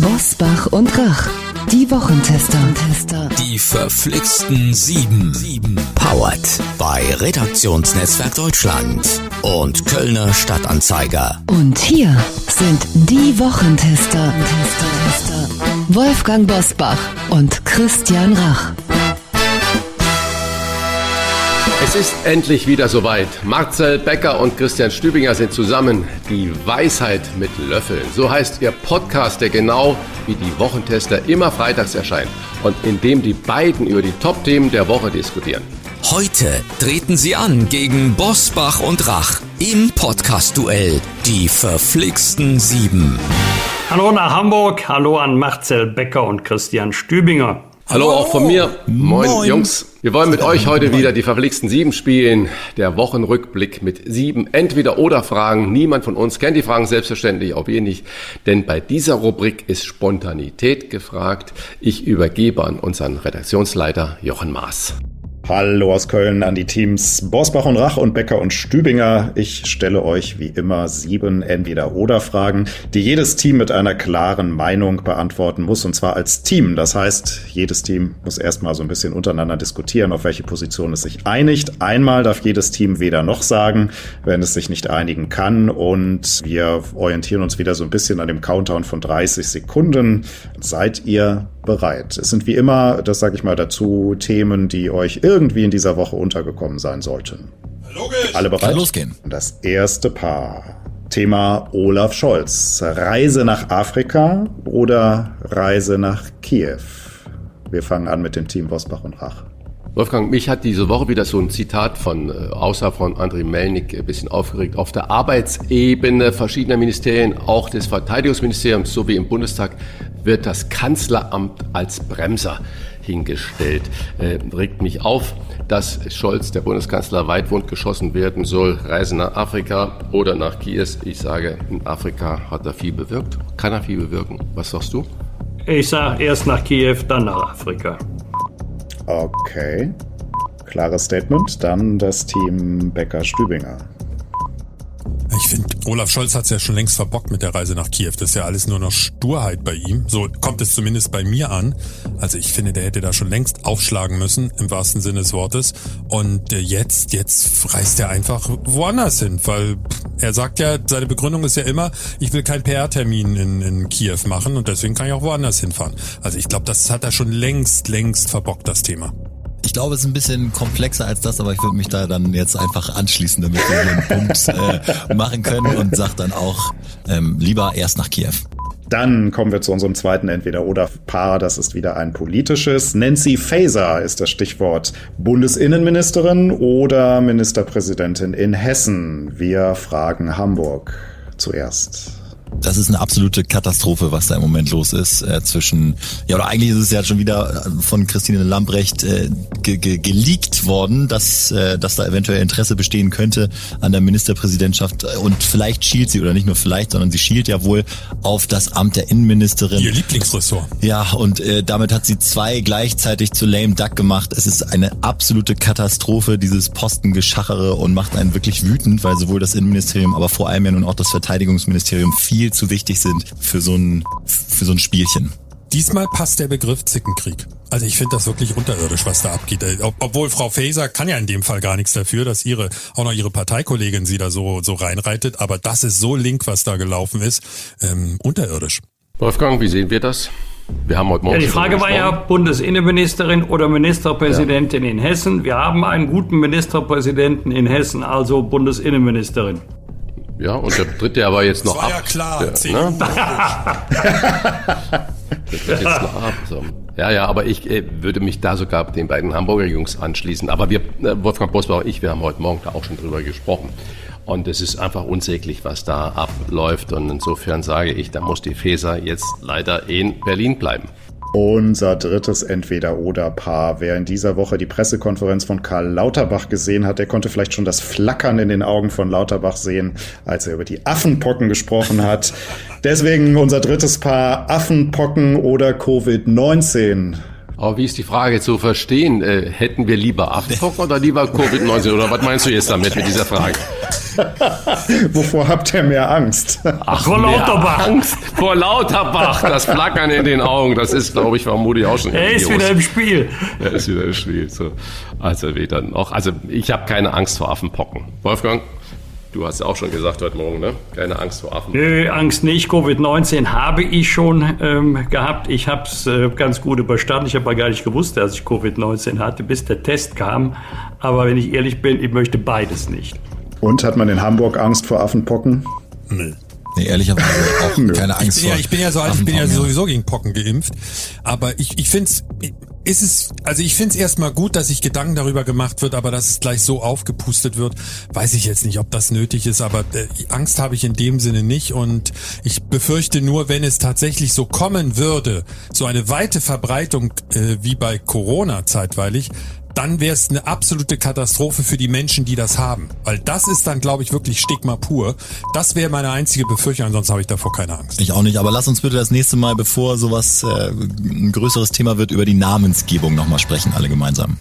Bosbach und Rach. Die Wochentester. Die verflixten Sieben. Sieben. Powered bei Redaktionsnetzwerk Deutschland und Kölner Stadtanzeiger. Und hier sind die Wochentester. Wolfgang Bosbach und Christian Rach. Es ist endlich wieder soweit. Marcel Becker und Christian Stübinger sind zusammen. Die Weisheit mit Löffeln. So heißt ihr Podcast, der genau wie die Wochentester immer freitags erscheint und in dem die beiden über die Top-Themen der Woche diskutieren. Heute treten sie an gegen Bosbach und Rach im Podcast-Duell. Die verflixten Sieben. Hallo nach Hamburg, hallo an Marcel Becker und Christian Stübinger. Hallo auch von mir. Moin, Moin. Jungs. Wir wollen mit euch heute wieder die verflixten Sieben spielen. Der Wochenrückblick mit sieben Entweder-Oder-Fragen. Niemand von uns kennt die Fragen selbstverständlich, auch wir nicht. Denn bei dieser Rubrik ist Spontanität gefragt. Ich übergebe an unseren Redaktionsleiter Jochen Maas. Hallo aus Köln an die Teams Bosbach und Rach und Becker und Stübinger. Ich stelle euch wie immer sieben Entweder-Oder-Fragen, die jedes Team mit einer klaren Meinung beantworten muss, und zwar als Team. Das heißt, jedes Team muss erstmal so ein bisschen untereinander diskutieren, auf welche Position es sich einigt. Einmal darf jedes Team weder noch sagen, wenn es sich nicht einigen kann. Und wir orientieren uns wieder so ein bisschen an dem Countdown von 30 Sekunden. Seid ihr bereit? Es sind wie immer, das sage ich mal dazu, Themen, die euch irgendwie in dieser Woche untergekommen sein sollten. Logisch. Alle bereit? Kann losgehen. Das erste Paar. Thema Olaf Scholz. Reise nach Afrika oder Reise nach Kiew? Wir fangen an mit dem Team Bosbach und Rach. Wolfgang, mich hat diese Woche wieder so ein Zitat von, äh, außer von André Melnik, ein bisschen aufgeregt. Auf der Arbeitsebene verschiedener Ministerien, auch des Verteidigungsministeriums sowie im Bundestag, wird das Kanzleramt als Bremser hingestellt. Äh, regt mich auf, dass Scholz, der Bundeskanzler, weitwund geschossen werden soll. Reise nach Afrika oder nach Kiew. Ich sage, in Afrika hat er viel bewirkt. Kann er viel bewirken? Was sagst du? Ich sag erst nach Kiew, dann nach Afrika. Okay. Klares Statement. Dann das Team Becker-Stübinger. Ich finde, Olaf Scholz hat es ja schon längst verbockt mit der Reise nach Kiew. Das ist ja alles nur noch Sturheit bei ihm. So kommt es zumindest bei mir an. Also ich finde, der hätte da schon längst aufschlagen müssen, im wahrsten Sinne des Wortes. Und äh, jetzt, jetzt reist er einfach woanders hin, weil er sagt ja, seine Begründung ist ja immer, ich will keinen PR-Termin in, in Kiew machen und deswegen kann ich auch woanders hinfahren. Also ich glaube, das hat er schon längst, längst verbockt, das Thema. Ich glaube, es ist ein bisschen komplexer als das, aber ich würde mich da dann jetzt einfach anschließen, damit wir hier einen Punkt äh, machen können und sag dann auch ähm, lieber erst nach Kiew. Dann kommen wir zu unserem zweiten Entweder-Oder-Paar. Das ist wieder ein politisches. Nancy Faeser ist das Stichwort. Bundesinnenministerin oder Ministerpräsidentin in Hessen? Wir fragen Hamburg zuerst. Das ist eine absolute Katastrophe, was da im Moment los ist äh, zwischen, ja oder eigentlich ist es ja schon wieder äh, von Christine Lambrecht äh, ge ge geleakt worden, dass, äh, dass da eventuell Interesse bestehen könnte an der Ministerpräsidentschaft und vielleicht schielt sie oder nicht nur vielleicht, sondern sie schielt ja wohl auf das Amt der Innenministerin. Ihr Lieblingsressort. Ja, und äh, damit hat sie zwei gleichzeitig zu lame duck gemacht. Es ist eine absolute Katastrophe, dieses Postengeschachere und macht einen wirklich wütend, weil sowohl das Innenministerium, aber vor allem ja nun auch das Verteidigungsministerium viel zu wichtig sind für so ein, für so ein Spielchen. Diesmal passt der Begriff Zickenkrieg. Also ich finde das wirklich unterirdisch, was da abgeht. Äh, Ob, obwohl Frau Faeser kann ja in dem Fall gar nichts dafür, dass ihre auch noch ihre Parteikollegin sie da so so reinreitet. Aber das ist so link, was da gelaufen ist, ähm, unterirdisch. Wolfgang, wie sehen wir das? Wir haben heute Morgen Ja, die Frage war ja. Bundesinnenministerin oder Ministerpräsidentin in Hessen. Wir haben einen guten Ministerpräsidenten in Hessen, also Bundesinnenministerin. Ja, und der dritte der war jetzt noch Das war ab. ja klar, Der, zehn ne? Das wird jetzt noch ab. So. Ja, ja, aber ich äh, würde mich da sogar den beiden Hamburger Jungs anschließen. Aber wir, äh, Wolfgang Bosbach und ich, wir haben heute Morgen da auch schon drüber gesprochen. Und es ist einfach unsäglich, was da abläuft. Und insofern sage ich, da muss die Feser jetzt leider in Berlin bleiben. Unser drittes Entweder-Oder-Paar. Wer in dieser Woche die Pressekonferenz von Karl Lauterbach gesehen hat, der konnte vielleicht schon das Flackern in den Augen von Lauterbach sehen, als er über die Affenpocken gesprochen hat. Deswegen unser drittes Paar Affenpocken oder Covid-19. Aber wie ist die Frage zu verstehen? Äh, hätten wir lieber Affenpocken oder lieber Covid-19? Oder was meinst du jetzt damit mit dieser Frage? Wovor habt ihr mehr Angst? Ach, vor Lauterbach. Angst vor Lauterbach. Das Flackern in den Augen, das ist, glaube ich, vermutlich auch schon. Er ist wieder im Spiel. Er ist wieder im Spiel. So. Also weder noch. Also ich habe keine Angst vor Affenpocken. Wolfgang? Du hast auch schon gesagt heute Morgen, ne? Keine Angst vor Affen. Nö, Angst nicht. Covid-19 habe ich schon ähm, gehabt. Ich habe es äh, ganz gut überstanden. Ich habe aber gar nicht gewusst, dass ich Covid-19 hatte, bis der Test kam. Aber wenn ich ehrlich bin, ich möchte beides nicht. Und hat man in Hamburg Angst vor Affenpocken? Nee. Nee, ehrlicherweise auch keine Angst ich bin, vor. Ja, ich bin ja so alt, ich bin ja sowieso gegen Pocken geimpft. Aber ich, ich finde es, ist es, also ich finde es erstmal gut, dass sich Gedanken darüber gemacht wird, aber dass es gleich so aufgepustet wird, weiß ich jetzt nicht, ob das nötig ist, aber äh, Angst habe ich in dem Sinne nicht und ich befürchte nur, wenn es tatsächlich so kommen würde, so eine weite Verbreitung äh, wie bei Corona zeitweilig, dann wäre es eine absolute Katastrophe für die Menschen, die das haben. Weil das ist dann, glaube ich, wirklich Stigma pur. Das wäre meine einzige Befürchtung, ansonsten habe ich davor keine Angst. Ich auch nicht, aber lass uns bitte das nächste Mal, bevor sowas äh, ein größeres Thema wird, über die Namensgebung nochmal sprechen, alle gemeinsam.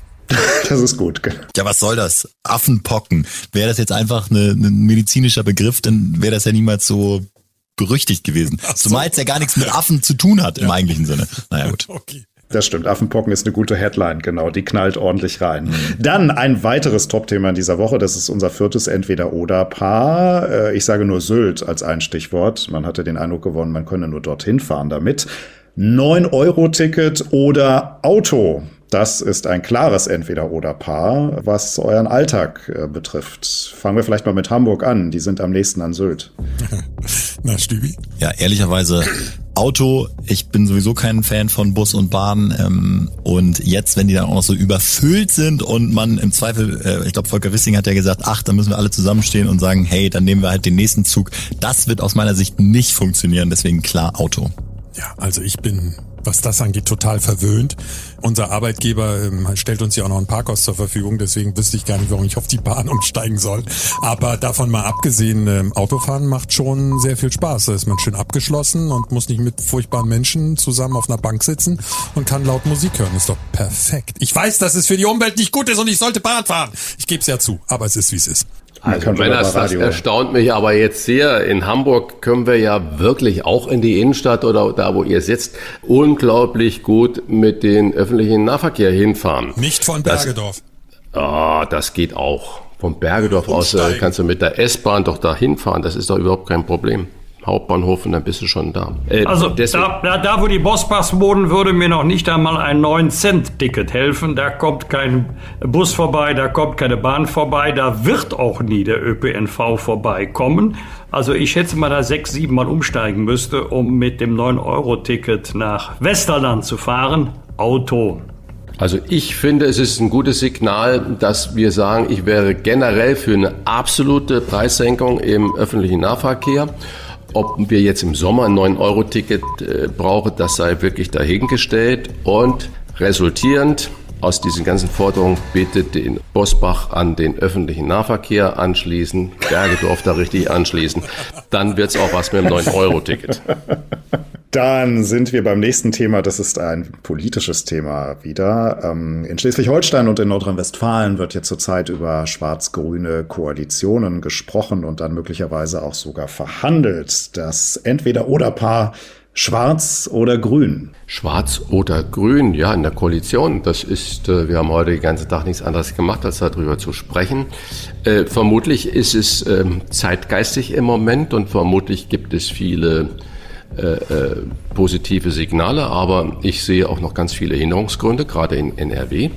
Das ist gut. Ja, was soll das? Affenpocken. Wäre das jetzt einfach eine, ein medizinischer Begriff, dann wäre das ja niemals so berüchtigt gewesen. So. Zumal es ja gar nichts mit Affen zu tun hat im ja. eigentlichen Sinne. Naja, gut. Okay. Das stimmt. Affenpocken ist eine gute Headline, genau. Die knallt ordentlich rein. Dann ein weiteres Top-Thema in dieser Woche. Das ist unser viertes Entweder-Oder-Paar. Äh, ich sage nur Sylt als ein Stichwort. Man hatte den Eindruck gewonnen, man könne nur dorthin fahren damit. 9-Euro-Ticket oder Auto. Das ist ein klares Entweder-Oder-Paar, was euren Alltag äh, betrifft. Fangen wir vielleicht mal mit Hamburg an. Die sind am nächsten an Sylt. Na, Stübi? Ja, ehrlicherweise Auto, ich bin sowieso kein Fan von Bus und Bahn. Ähm, und jetzt, wenn die dann auch noch so überfüllt sind und man im Zweifel, äh, ich glaube, Volker Wissing hat ja gesagt, ach, dann müssen wir alle zusammenstehen und sagen, hey, dann nehmen wir halt den nächsten Zug. Das wird aus meiner Sicht nicht funktionieren, deswegen klar Auto. Ja, also ich bin was das angeht, total verwöhnt. Unser Arbeitgeber ähm, stellt uns ja auch noch ein Parkhaus zur Verfügung, deswegen wüsste ich gar nicht, warum ich auf die Bahn umsteigen soll. Aber davon mal abgesehen, ähm, Autofahren macht schon sehr viel Spaß. Da ist man schön abgeschlossen und muss nicht mit furchtbaren Menschen zusammen auf einer Bank sitzen und kann laut Musik hören. Ist doch perfekt. Ich weiß, dass es für die Umwelt nicht gut ist und ich sollte Bahn fahren. Ich gebe es ja zu, aber es ist, wie es ist. Also Männers, das erstaunt mich aber jetzt sehr. In Hamburg können wir ja wirklich auch in die Innenstadt oder da, wo ihr sitzt, unglaublich gut mit den öffentlichen Nahverkehr hinfahren. Nicht von Bergedorf. Das, oh, das geht auch. Von Bergedorf aus äh, kannst du mit der S-Bahn doch da hinfahren. Das ist doch überhaupt kein Problem. Hauptbahnhof und dann bist du schon da. Äh, also da, da, da, wo die Bosspass wohnen, würde mir noch nicht einmal ein 9-Cent-Ticket helfen. Da kommt kein Bus vorbei, da kommt keine Bahn vorbei, da wird auch nie der ÖPNV vorbeikommen. Also ich schätze mal, da sechs, sieben Mal umsteigen müsste, um mit dem 9-Euro-Ticket nach Westerland zu fahren. Auto. Also ich finde, es ist ein gutes Signal, dass wir sagen, ich wäre generell für eine absolute Preissenkung im öffentlichen Nahverkehr. Ob wir jetzt im Sommer ein 9-Euro-Ticket äh, brauchen, das sei wirklich dahingestellt. Und resultierend aus diesen ganzen Forderungen bitte den Bosbach an den öffentlichen Nahverkehr anschließen, Bergedorf da richtig anschließen. Dann wird's auch was mit dem 9-Euro-Ticket. Dann sind wir beim nächsten Thema. Das ist ein politisches Thema wieder. Ähm, in Schleswig-Holstein und in Nordrhein-Westfalen wird jetzt zurzeit über schwarz-grüne Koalitionen gesprochen und dann möglicherweise auch sogar verhandelt. Das Entweder-Oder-Paar Schwarz oder Grün? Schwarz oder Grün, ja, in der Koalition. Das ist, äh, wir haben heute den ganzen Tag nichts anderes gemacht, als darüber zu sprechen. Äh, vermutlich ist es äh, zeitgeistig im Moment und vermutlich gibt es viele äh, äh, positive Signale, aber ich sehe auch noch ganz viele Hinderungsgründe, gerade in NRW.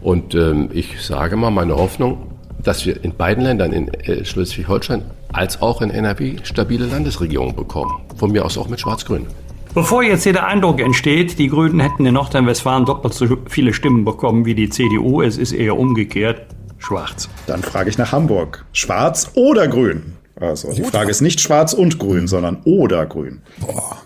Und ähm, ich sage mal, meine Hoffnung, dass wir in beiden Ländern, in äh, Schleswig-Holstein als auch in NRW, stabile Landesregierungen bekommen. Von mir aus auch mit Schwarz-Grün. Bevor jetzt hier der Eindruck entsteht, die Grünen hätten in Nordrhein-Westfalen doppelt so viele Stimmen bekommen wie die CDU, es ist eher umgekehrt, schwarz. Dann frage ich nach Hamburg. Schwarz oder grün? Also die Frage ist nicht schwarz und grün, sondern oder grün. Boah.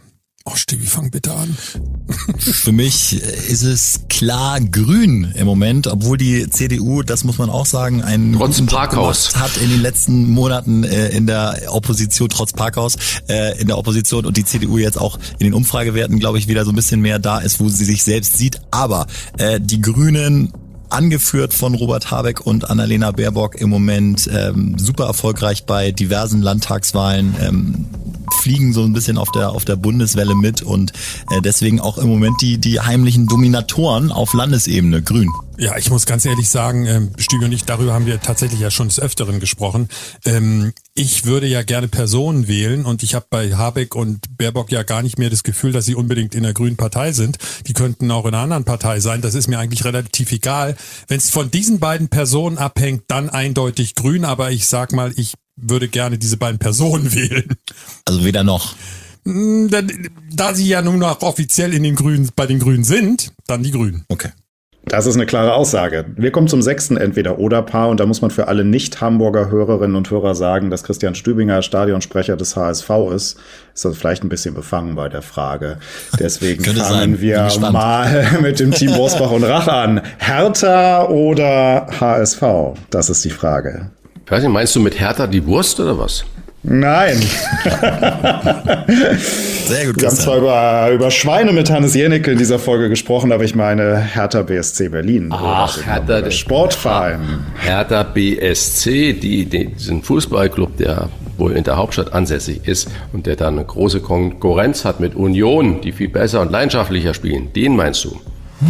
Ach, Stevie, fang bitte an. Für mich ist es klar grün im Moment, obwohl die CDU, das muss man auch sagen, einen trotz Parkhaus. hat in den letzten Monaten äh, in der Opposition, trotz Parkhaus, äh, in der Opposition und die CDU jetzt auch in den Umfragewerten, glaube ich, wieder so ein bisschen mehr da ist, wo sie sich selbst sieht. Aber äh, die Grünen angeführt von Robert Habeck und Annalena Baerbock im Moment ähm, super erfolgreich bei diversen Landtagswahlen. Ähm, fliegen so ein bisschen auf der auf der Bundeswelle mit und äh, deswegen auch im Moment die die heimlichen Dominatoren auf Landesebene grün. Ja, ich muss ganz ehrlich sagen, ähm, Stüge und ich, darüber haben wir tatsächlich ja schon des Öfteren gesprochen. Ähm, ich würde ja gerne Personen wählen und ich habe bei Habeck und Baerbock ja gar nicht mehr das Gefühl, dass sie unbedingt in der grünen Partei sind. Die könnten auch in einer anderen Partei sein. Das ist mir eigentlich relativ egal. Wenn es von diesen beiden Personen abhängt, dann eindeutig grün. Aber ich sag mal, ich würde gerne diese beiden Personen wählen. Also weder noch. Mm, Da, da sie ja nun noch offiziell in den Grünen, bei den Grünen sind, dann die Grünen. Okay. Das ist eine klare Aussage. Wir kommen zum sechsten Entweder-Oder-Paar und da muss man für alle Nicht-Hamburger Hörerinnen und Hörer sagen, dass Christian Stübinger Stadionsprecher des HSV ist. Ist das vielleicht ein bisschen befangen bei der Frage. Deswegen fangen wir mal mit dem Team Bosbach und Rach an. Hertha oder HSV? Das ist die Frage. Ich weiß nicht, meinst du mit Hertha die Wurst oder was? Nein. Sehr gut. Wir haben zwar über, über Schweine mit Hannes Jennecke in dieser Folge gesprochen, aber ich meine Hertha BSC Berlin. Ach, Hertha, der Sportverein. Hertha BSC, die, die, diesen Fußballclub, der wohl in der Hauptstadt ansässig ist und der dann eine große Konkurrenz hat mit Union, die viel besser und leidenschaftlicher spielen, den meinst du?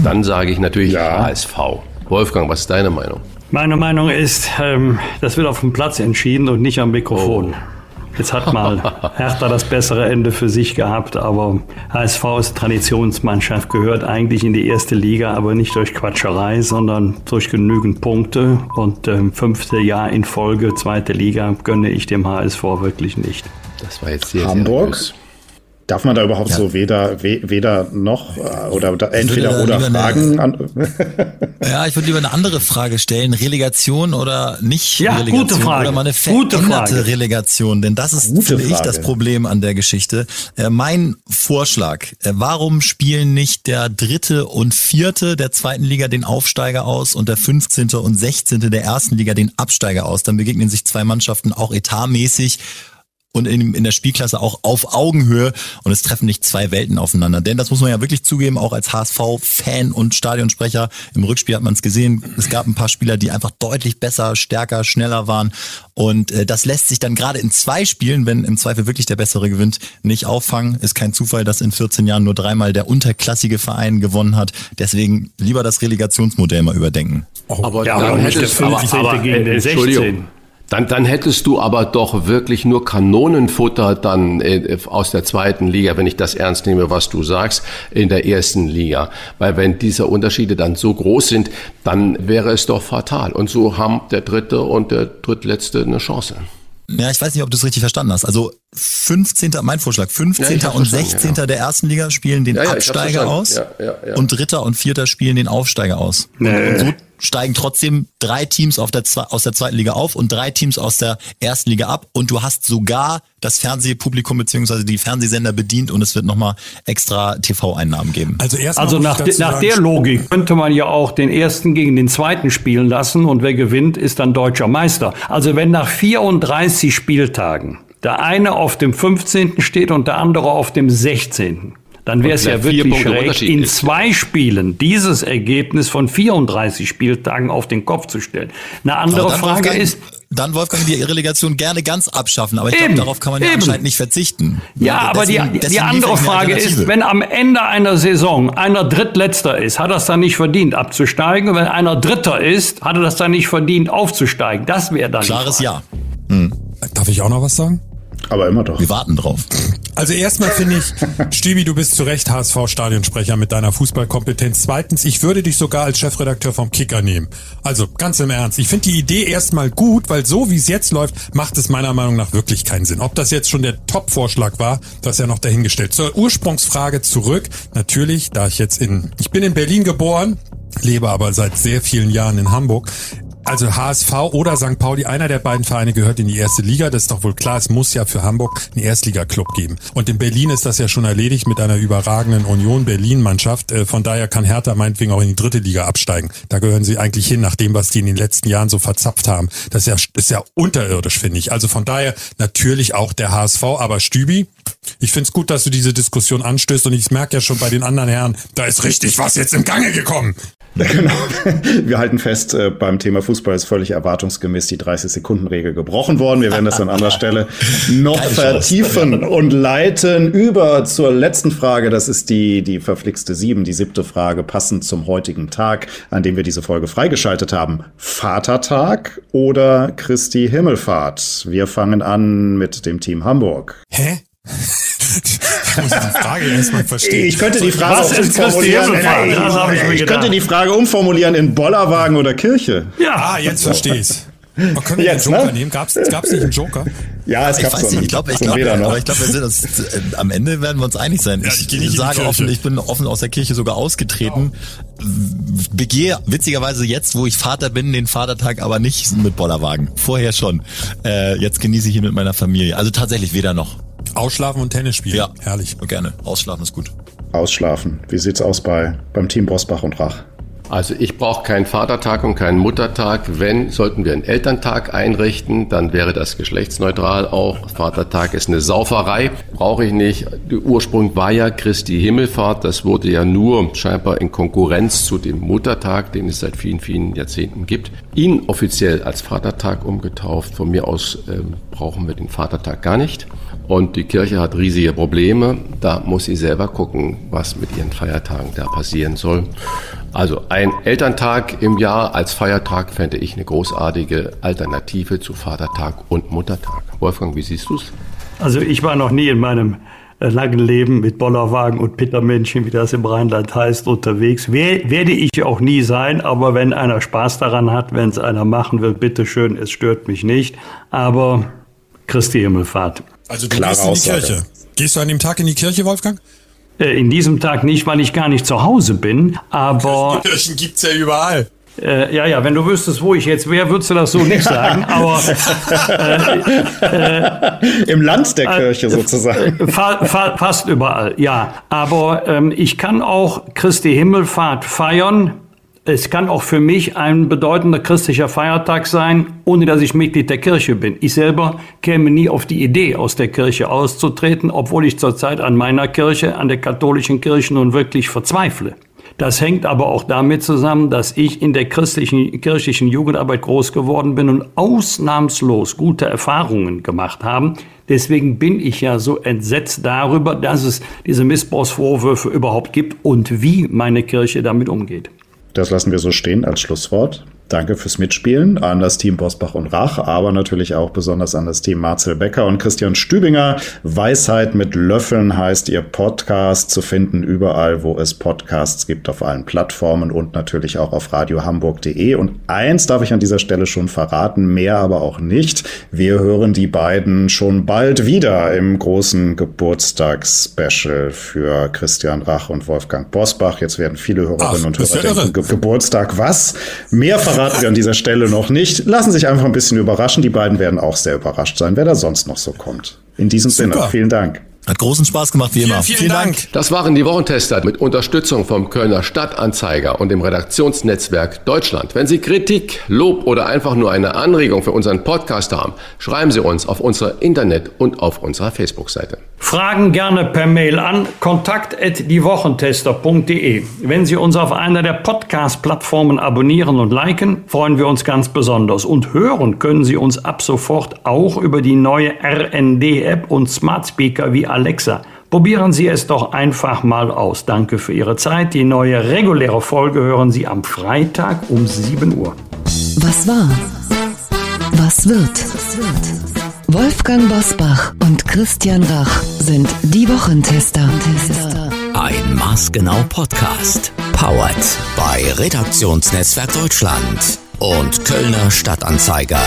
Dann sage ich natürlich Ja. HSV. Wolfgang, was ist deine Meinung? Meine Meinung ist, ähm, das wird auf dem Platz entschieden und nicht am Mikrofon. Jetzt hat mal Hertha das bessere Ende für sich gehabt, aber HSV ist Traditionsmannschaft, gehört eigentlich in die erste Liga, aber nicht durch Quatscherei, sondern durch genügend Punkte. Und ähm, fünfte Jahr in Folge, zweite Liga, gönne ich dem HSV wirklich nicht. Das war jetzt sehr Hamburg? seriös. Darf man da überhaupt Ja. so weder, we, weder noch äh, oder da, entweder oder eine- fragen? An, Ja, ich würde lieber eine andere Frage stellen. Relegation oder nicht Ja, Relegation? gute Frage. Oder mal eine Gute veränderte Frage. Relegation. Denn das ist, Gute finde ich, Frage. das Problem an der Geschichte. Äh, mein Vorschlag, äh, warum spielen nicht der dritte und vierte der zweiten Liga den Aufsteiger aus und der 15. und 16. der ersten Liga den Absteiger aus? Dann begegnen sich zwei Mannschaften auch etatmäßig und in, in der Spielklasse auch auf Augenhöhe und es treffen nicht zwei Welten aufeinander. Denn das muss man ja wirklich zugeben, auch als HSV-Fan und Stadionsprecher. Im Rückspiel hat man es gesehen, es gab ein paar Spieler, die einfach deutlich besser, stärker, schneller waren. Und äh, das lässt sich dann gerade in zwei Spielen, wenn im Zweifel wirklich der Bessere gewinnt, nicht auffangen. Ist kein Zufall, dass in 14 Jahren nur dreimal der unterklassige Verein gewonnen hat. Deswegen lieber das Relegationsmodell mal überdenken. Aber Ja, dann aber nicht hättest, der aber, 15. aber, gegen den äh, Entschuldigung. 16. Dann, dann hättest du aber doch wirklich nur Kanonenfutter dann äh, aus der zweiten Liga, wenn ich das ernst nehme, was du sagst, in der ersten Liga. Weil wenn diese Unterschiede dann so groß sind, dann wäre es doch fatal. Und so haben der dritte und der drittletzte eine Chance. Ja, ich weiß nicht, ob du es richtig verstanden hast. Also 15. mein Vorschlag, 15. Ja, und verstanden, 16. ja. der ersten Liga spielen den Ja, Absteiger aus verstanden. Ja, ja, ja. und Dritter und Vierter spielen den Aufsteiger aus. Nee. Und so steigen trotzdem drei Teams auf der, aus der zweiten Liga auf und drei Teams aus der ersten Liga ab und du hast sogar das Fernsehpublikum beziehungsweise die Fernsehsender bedient und es wird nochmal extra TV-Einnahmen geben. Also Also nach, de, nach der Logik könnte man ja auch den ersten gegen den zweiten spielen lassen und wer gewinnt, ist dann deutscher Meister. Also wenn nach 34 Spieltagen der eine auf dem 15. steht und der andere auf dem 16. Dann wäre es ja wirklich schräg, in zwei Spielen dieses Ergebnis von 34 Spieltagen auf den Kopf zu stellen. Eine andere Frage Wolfgang, ist, dann Wolfgang die Relegation gerne ganz abschaffen, aber ich glaube, Eben, darauf kann man ja eben. anscheinend nicht verzichten. Ja, aber Deswegen- die, die deswegen andere Frage ist, wenn am Ende einer Saison einer Drittletzter ist, hat er es dann nicht verdient abzusteigen? Und wenn einer Dritter ist, hat er das dann nicht verdient aufzusteigen? Das wäre dann die Klares Frage. Ja. Darf ich auch noch was sagen? Aber immer doch. Wir warten drauf. Also erstmal finde ich, Stübi, du bist zu Recht HSV-Stadionsprecher mit deiner Fußballkompetenz. Zweitens, ich würde dich sogar als Chefredakteur vom Kicker nehmen. Also ganz im Ernst. Ich finde die Idee erstmal gut, weil so wie es jetzt läuft, macht es meiner Meinung nach wirklich keinen Sinn. Ob das jetzt schon der Top-Vorschlag war, das ist ja noch dahingestellt. Zur Ursprungsfrage zurück. Natürlich, da ich jetzt in, ich bin in Berlin geboren, lebe aber seit sehr vielen Jahren in Hamburg. Also HSV oder St. Pauli, einer der beiden Vereine gehört in die erste Liga. Das ist doch wohl klar. Es muss ja für Hamburg einen Erstligaklub geben. Und in Berlin ist das ja schon erledigt mit einer überragenden Union Berlin-Mannschaft. Äh, von daher kann Hertha meinetwegen auch in die dritte Liga absteigen. Da gehören sie eigentlich hin, nach dem, was die in den letzten Jahren so verzapft haben. Das ist ja, ist ja unterirdisch, finde ich. Also von daher natürlich auch der HSV, aber Stübi, ich finde es gut, dass du diese Diskussion anstößt und ich merke ja schon bei den anderen Herren, da ist richtig was jetzt im Gange gekommen. Genau. Wir halten fest, äh, beim Thema Fußball ist völlig erwartungsgemäß die 30-Sekunden-Regel gebrochen worden. Wir werden das an anderer Stelle noch vertiefen und leiten über zur letzten Frage. Das ist die, die verflixte sieben, die siebte Frage, passend zum heutigen Tag, an dem wir diese Folge freigeschaltet haben. Vatertag oder Christi Himmelfahrt? Wir fangen an mit dem Team Hamburg. Hä? Ich muss die Frage erstmal verstehen. Ich könnte die Frage Was umformulieren. Ich ich könnte die Frage umformulieren in Bollerwagen oder Kirche. Ja, Ah, jetzt verstehe ich's. Oh, können wir Jetzt, den Joker ne? nehmen? Gab's, gab's nicht einen Joker? Ja, es Ich gab weiß nicht, einen, ich glaube, ich einen glaube, noch. aber ich glaube, wir sind uns, äh, am Ende werden wir uns einig sein. Ja, ich die sage offen, ich bin offen aus der Kirche sogar ausgetreten. Begehe witzigerweise jetzt, wo ich Vater bin, den Vatertag aber nicht mit Bollerwagen. Vorher schon. Äh, jetzt genieße ich ihn mit meiner Familie. Also tatsächlich weder noch. Ausschlafen und Tennis spielen. Ja, Herrlich. Gerne. Ausschlafen ist gut. Ausschlafen. Wie sieht's aus bei beim Team Bosbach und Rach? Also ich brauche keinen Vatertag und keinen Muttertag. Wenn, sollten wir einen Elterntag einrichten, dann wäre das geschlechtsneutral auch. Vatertag ist eine Sauferei, brauche ich nicht. Der Ursprung war ja Christi Himmelfahrt. Das wurde ja nur scheinbar in Konkurrenz zu dem Muttertag, den es seit vielen, vielen Jahrzehnten gibt, inoffiziell als Vatertag umgetauft. Von mir aus ähm, brauchen wir den Vatertag gar nicht. Und die Kirche hat riesige Probleme. Da muss sie selber gucken, was mit ihren Feiertagen da passieren soll. Also ein Elterntag im Jahr als Feiertag fände ich eine großartige Alternative zu Vatertag und Muttertag. Wolfgang, wie siehst du's? Also ich war noch nie in meinem äh, langen Leben mit Bollerwagen und Pittermännchen, wie das im Rheinland heißt, unterwegs. Wer, werde ich auch nie sein, aber wenn einer Spaß daran hat, wenn es einer machen will, bitteschön, es stört mich nicht. Aber Christi Himmelfahrt. Also du Klare gehst in die Aussage. Kirche. Gehst du an dem Tag in die Kirche, Wolfgang? Äh, In diesem Tag nicht, weil ich gar nicht zu Hause bin, aber Kirchen gibt's ja überall. äh, ja, ja, wenn du wüsstest, wo ich jetzt wäre, würdest du das so nicht sagen. Aber Im Land der Kirche sozusagen. Fa fa fast überall, ja. Aber ähm, ich kann auch Christi Himmelfahrt feiern. Es kann auch für mich ein bedeutender christlicher Feiertag sein, ohne dass ich Mitglied der Kirche bin. Ich selber käme nie auf die Idee, aus der Kirche auszutreten, obwohl ich zurzeit an meiner Kirche, an der katholischen Kirche nun wirklich verzweifle. Das hängt aber auch damit zusammen, dass ich in der christlichen, kirchlichen Jugendarbeit groß geworden bin und ausnahmslos gute Erfahrungen gemacht habe. Deswegen bin ich ja so entsetzt darüber, dass es diese Missbrauchsvorwürfe überhaupt gibt und wie meine Kirche damit umgeht. Das lassen wir so stehen als Schlusswort. Danke fürs Mitspielen an das Team Bosbach und Rach, aber natürlich auch besonders an das Team Marcel Becker und Christian Stübinger. Weisheit mit Löffeln heißt ihr Podcast zu finden überall, wo es Podcasts gibt, auf allen Plattformen und natürlich auch auf radiohamburg.de. Und eins darf ich an dieser Stelle schon verraten, mehr aber auch nicht. Wir hören die beiden schon bald wieder im großen Geburtstagsspecial für Christian Rach und Wolfgang Bosbach. Jetzt werden viele Hörerinnen Ach, und Hörer denken. Ge Geburtstag was? Mehr verraten wir an dieser Stelle noch nicht. Lassen sich einfach ein bisschen überraschen. Die beiden werden auch sehr überrascht sein, wer da sonst noch so kommt. In diesem Sinne, Super. vielen Dank. Hat großen Spaß gemacht, wie immer. Vielen, vielen Dank. Das waren die Wochentester mit Unterstützung vom Kölner Stadtanzeiger und dem Redaktionsnetzwerk Deutschland. Wenn Sie Kritik, Lob oder einfach nur eine Anregung für unseren Podcast haben, schreiben Sie uns auf unserer Internet- und auf unserer Facebook-Seite. Fragen gerne per Mail an kontakt@diewochentester.de. Wenn Sie uns auf einer der Podcast-Plattformen abonnieren und liken, freuen wir uns ganz besonders. Und hören können Sie uns ab sofort auch über die neue RND-App und Smart Speaker wie Alexa. Probieren Sie es doch einfach mal aus. Danke für Ihre Zeit. Die neue reguläre Folge hören Sie am Freitag um 7 Uhr. Was war? Was wird? Wolfgang Bosbach und Christian Rach sind die Wochentester. Ein maßgenau Podcast. Powered bei Redaktionsnetzwerk Deutschland und Kölner Stadtanzeiger.